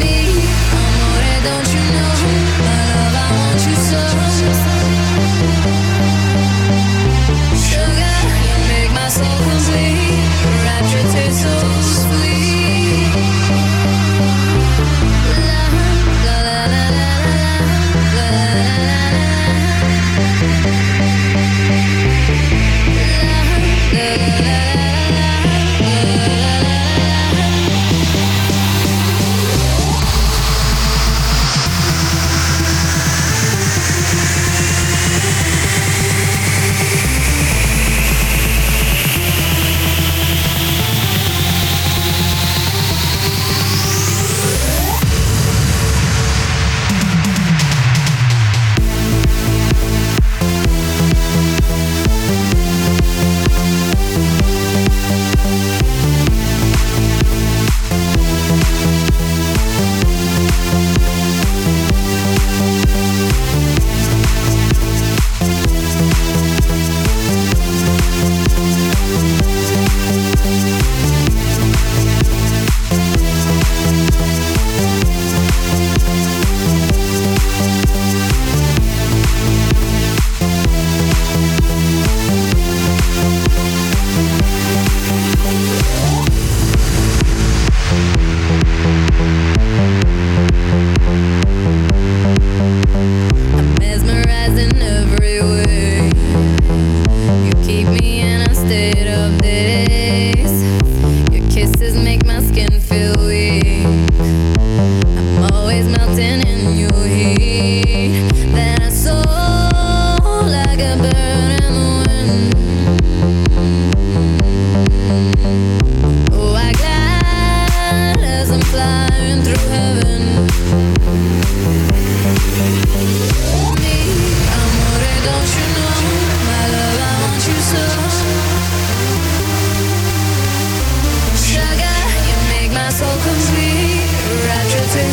me, amore, don't you know?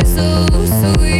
so sweet.